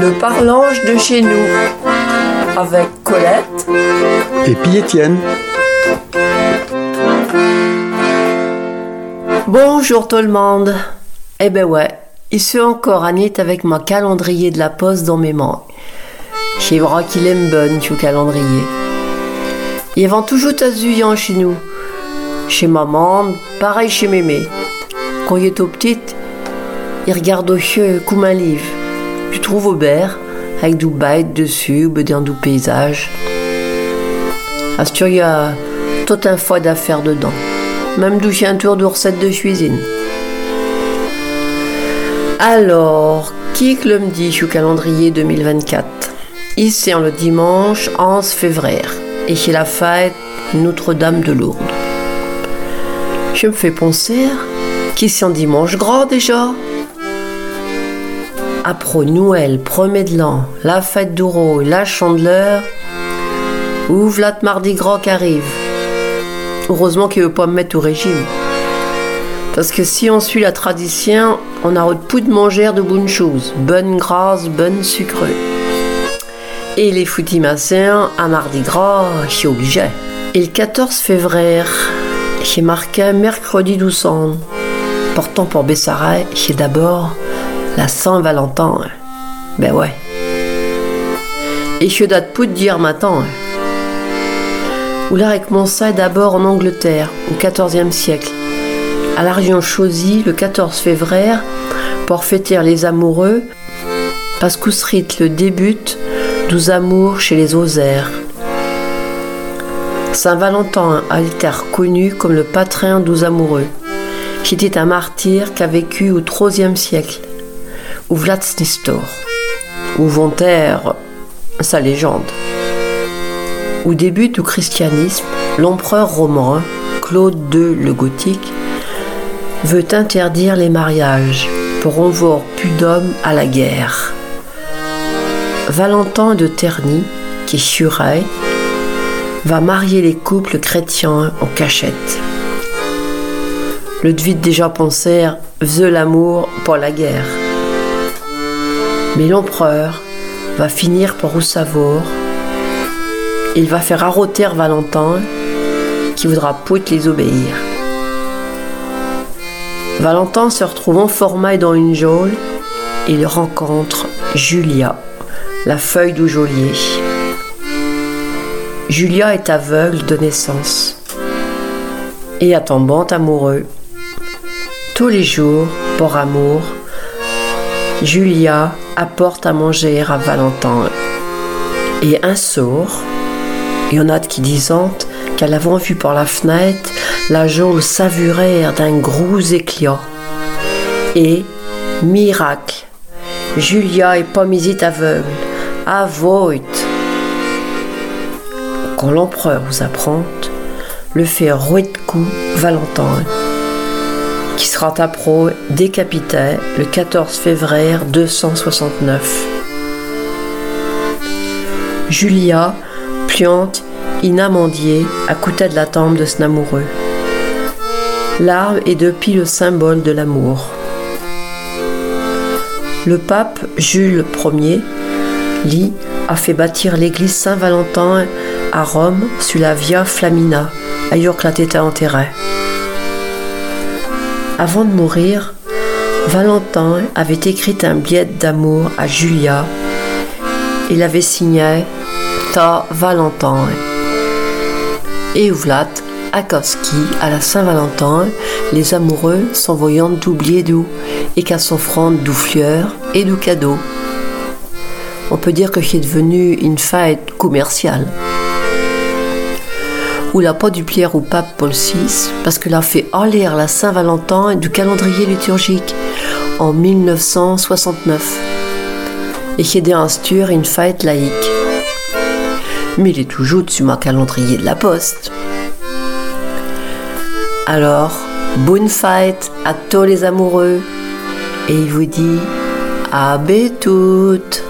Le parlange de chez nous avec Colette et puis Étienne. Bonjour tout le monde. Eh ben ouais, ici encore Annette avec ma calendrier de la poste dans mes mains. J'ai vrai qu'il aime bonne, tu calendrier. Il vend toujours à chez nous. Chez maman, pareil chez mémé. Quand il est tout petit, il regarde au cieux comme un livre. Tu trouves au ber, avec du bête dessus, dans du paysage. Astur, il y a tout un foie d'affaires dedans. Même doucher un tour de recette de cuisine. Alors, qui que le me dit au calendrier 2024 Ici, le dimanche 11 février, et chez la fête Notre-Dame de Lourdes. Je me fais penser qu'ici en dimanche gras déjà? Après Noël, premier de l'an, la fête d'Ouro la chandeleur, ouvre la mardi gras qui arrive. Heureusement qu'il ne veut pas me mettre au régime. Parce que si on suit la tradition, on a peu de manger de bonnes choses, bonnes grasses, bonnes sucrées. Et les foutimassins, à mardi gras, c'est obligé. Et le 14 février, j'ai marqué mercredi 12 Pourtant pour Bessaray, c'est d'abord la Saint-Valentin. Ben ouais. Et je date pour dire matin. Ou là commença d'abord en Angleterre, au XIVe siècle, à la région Chosy, le 14 février, pour fêter les amoureux, parce le débute doux amours chez les Osaires. Saint Valentin a été comme le patron doux amoureux, qui était un martyr qui a vécu au IIIe siècle, ou Vlad Snistor, ou Voltaire, sa légende. Au début du christianisme, l'empereur romain, Claude II le Gothique, veut interdire les mariages pour envoyer plus d'hommes à la guerre. Valentin de Terny, qui Suraille, va marier les couples chrétiens en cachette. Le Dvit déjà pensé veut l'amour pour la guerre. Mais l'empereur va finir par savoir il va faire arroter Valentin qui voudra pas les obéir. Valentin se retrouve enfermé dans une geôle il rencontre Julia, la feuille du geôlier. Julia est aveugle de naissance et à tombant amoureux. Tous les jours, pour amour, Julia apporte à manger à Valentin. Et un soir, il qui disent qu'elle avait vu par la fenêtre la geôle savuraire d'un gros éclat. Et, miracle, Julia est pas misite aveugle, avoit. Quand l'empereur vous apprend, le fait rouet de coup Valentin, qui sera à pro décapité le 14 février 269. Julia pliante inamandier à côté de la tombe de son amoureux. L'arbre est depuis le symbole de l'amour. Le pape Jules Ier, lui, a fait bâtir l'église Saint-Valentin à Rome sur la Via Flamina, ailleurs que la tête enterrée. Avant de mourir, Valentin avait écrit un billet d'amour à Julia. Il avait signé Ta Valentin et Ouvlat, Akowski, à la Saint-Valentin, les amoureux s'envoyant d'oublier d'où et qu'à s'offrant d'où fleurs et d'où cadeaux. On peut dire que c'est devenu une fête commerciale. Ou la pas du Pierre au pape Paul VI, parce qu'il a fait aller la Saint-Valentin du calendrier liturgique en 1969 et qui a institué une fête laïque. Mais il est toujours dessus ma calendrier de la poste. Alors, bonne fête à tous les amoureux. Et il vous dit à toutes